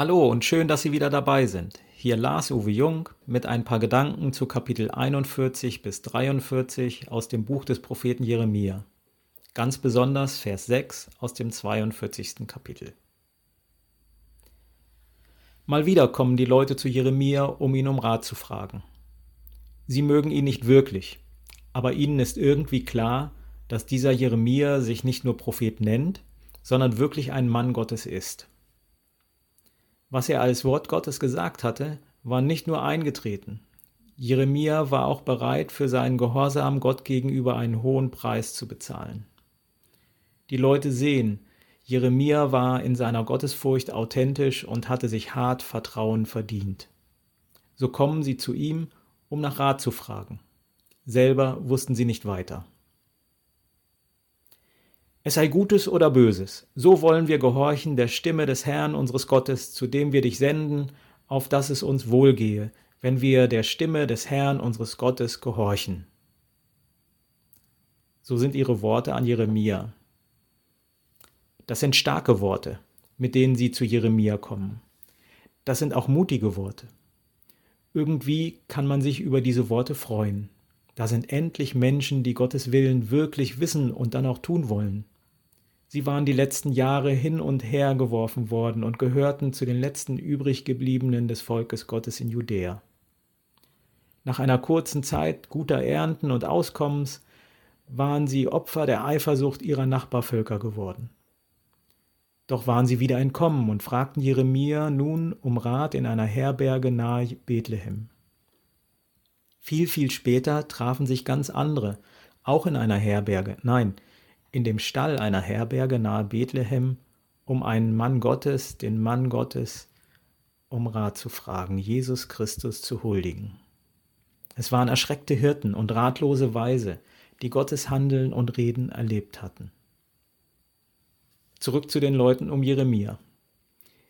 Hallo und schön, dass Sie wieder dabei sind. Hier Lars Uwe Jung mit ein paar Gedanken zu Kapitel 41 bis 43 aus dem Buch des Propheten Jeremia. Ganz besonders Vers 6 aus dem 42. Kapitel. Mal wieder kommen die Leute zu Jeremia, um ihn um Rat zu fragen. Sie mögen ihn nicht wirklich, aber ihnen ist irgendwie klar, dass dieser Jeremia sich nicht nur Prophet nennt, sondern wirklich ein Mann Gottes ist. Was er als Wort Gottes gesagt hatte, war nicht nur eingetreten. Jeremia war auch bereit, für seinen Gehorsam Gott gegenüber einen hohen Preis zu bezahlen. Die Leute sehen, Jeremia war in seiner Gottesfurcht authentisch und hatte sich hart Vertrauen verdient. So kommen sie zu ihm, um nach Rat zu fragen. Selber wussten sie nicht weiter. Es sei Gutes oder Böses, so wollen wir gehorchen der Stimme des Herrn unseres Gottes, zu dem wir dich senden, auf dass es uns wohlgehe, wenn wir der Stimme des Herrn unseres Gottes gehorchen. So sind ihre Worte an Jeremia. Das sind starke Worte, mit denen sie zu Jeremia kommen. Das sind auch mutige Worte. Irgendwie kann man sich über diese Worte freuen. Da sind endlich Menschen, die Gottes Willen wirklich wissen und dann auch tun wollen. Sie waren die letzten Jahre hin und her geworfen worden und gehörten zu den letzten übriggebliebenen des Volkes Gottes in Judäa. Nach einer kurzen Zeit guter Ernten und Auskommens waren sie Opfer der Eifersucht ihrer Nachbarvölker geworden. Doch waren sie wieder entkommen und fragten Jeremia nun um Rat in einer Herberge nahe Bethlehem. Viel, viel später trafen sich ganz andere, auch in einer Herberge, nein, in dem Stall einer Herberge nahe Bethlehem, um einen Mann Gottes, den Mann Gottes, um Rat zu fragen, Jesus Christus zu huldigen. Es waren erschreckte Hirten und ratlose Weise, die Gottes Handeln und Reden erlebt hatten. Zurück zu den Leuten um Jeremia.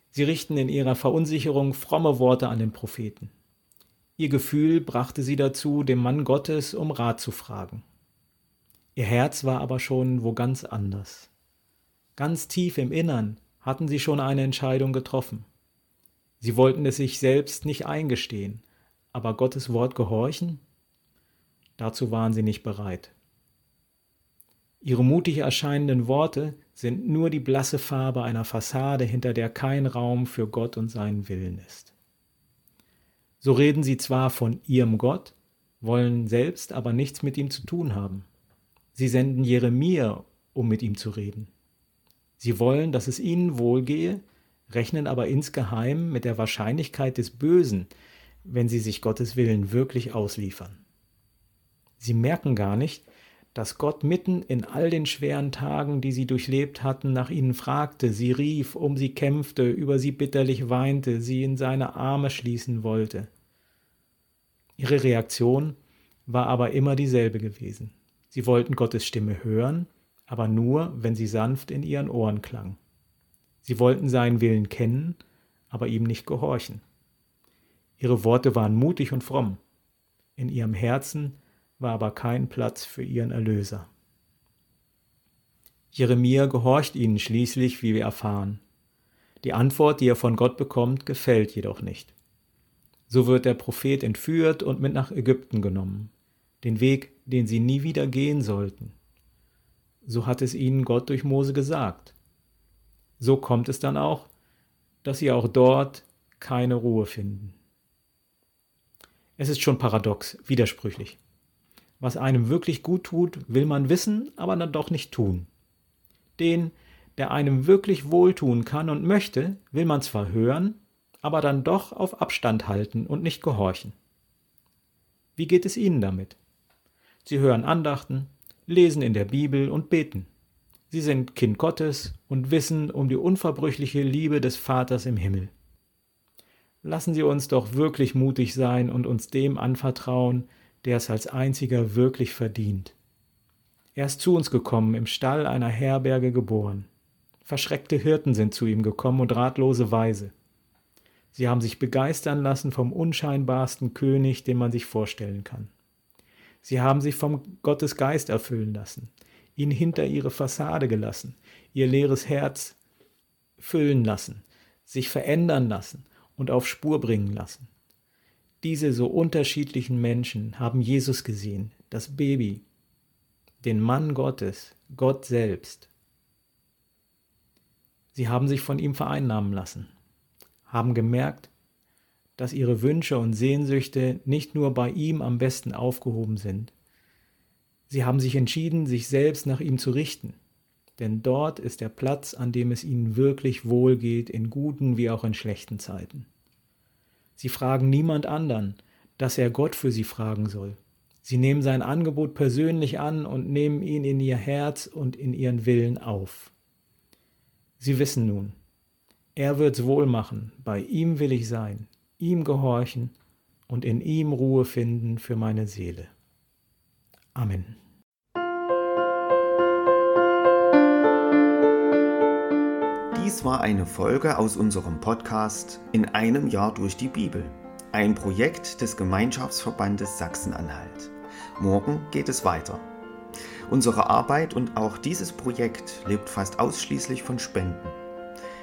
Sie richten in ihrer Verunsicherung fromme Worte an den Propheten. Ihr Gefühl brachte sie dazu, dem Mann Gottes um Rat zu fragen. Ihr Herz war aber schon wo ganz anders. Ganz tief im Innern hatten sie schon eine Entscheidung getroffen. Sie wollten es sich selbst nicht eingestehen, aber Gottes Wort gehorchen? Dazu waren sie nicht bereit. Ihre mutig erscheinenden Worte sind nur die blasse Farbe einer Fassade, hinter der kein Raum für Gott und seinen Willen ist. So reden sie zwar von ihrem Gott, wollen selbst aber nichts mit ihm zu tun haben. Sie senden Jeremia, um mit ihm zu reden. Sie wollen, dass es ihnen wohlgehe, rechnen aber insgeheim mit der Wahrscheinlichkeit des Bösen, wenn sie sich Gottes Willen wirklich ausliefern. Sie merken gar nicht, dass Gott mitten in all den schweren Tagen, die sie durchlebt hatten, nach ihnen fragte, sie rief, um sie kämpfte, über sie bitterlich weinte, sie in seine Arme schließen wollte. Ihre Reaktion war aber immer dieselbe gewesen. Sie wollten Gottes Stimme hören, aber nur, wenn sie sanft in ihren Ohren klang. Sie wollten seinen Willen kennen, aber ihm nicht gehorchen. Ihre Worte waren mutig und fromm. In ihrem Herzen war aber kein Platz für ihren Erlöser. Jeremia gehorcht ihnen schließlich, wie wir erfahren. Die Antwort, die er von Gott bekommt, gefällt jedoch nicht. So wird der Prophet entführt und mit nach Ägypten genommen den Weg, den sie nie wieder gehen sollten. So hat es ihnen Gott durch Mose gesagt. So kommt es dann auch, dass sie auch dort keine Ruhe finden. Es ist schon paradox, widersprüchlich. Was einem wirklich gut tut, will man wissen, aber dann doch nicht tun. Den, der einem wirklich wohltun kann und möchte, will man zwar hören, aber dann doch auf Abstand halten und nicht gehorchen. Wie geht es Ihnen damit? Sie hören Andachten, lesen in der Bibel und beten. Sie sind Kind Gottes und wissen um die unverbrüchliche Liebe des Vaters im Himmel. Lassen Sie uns doch wirklich mutig sein und uns dem anvertrauen, der es als einziger wirklich verdient. Er ist zu uns gekommen, im Stall einer Herberge geboren. Verschreckte Hirten sind zu ihm gekommen und ratlose Weise. Sie haben sich begeistern lassen vom unscheinbarsten König, den man sich vorstellen kann. Sie haben sich vom Gottes Geist erfüllen lassen, ihn hinter ihre Fassade gelassen, ihr leeres Herz füllen lassen, sich verändern lassen und auf Spur bringen lassen. Diese so unterschiedlichen Menschen haben Jesus gesehen, das Baby, den Mann Gottes, Gott selbst. Sie haben sich von ihm vereinnahmen lassen, haben gemerkt, dass ihre Wünsche und Sehnsüchte nicht nur bei ihm am besten aufgehoben sind. Sie haben sich entschieden, sich selbst nach ihm zu richten, denn dort ist der Platz, an dem es ihnen wirklich wohl geht, in guten wie auch in schlechten Zeiten. Sie fragen niemand anderen, dass er Gott für sie fragen soll. Sie nehmen sein Angebot persönlich an und nehmen ihn in ihr Herz und in ihren Willen auf. Sie wissen nun, er wird's wohl machen, bei ihm will ich sein, ihm gehorchen und in ihm Ruhe finden für meine Seele. Amen. Dies war eine Folge aus unserem Podcast In einem Jahr durch die Bibel, ein Projekt des Gemeinschaftsverbandes Sachsen-Anhalt. Morgen geht es weiter. Unsere Arbeit und auch dieses Projekt lebt fast ausschließlich von Spenden.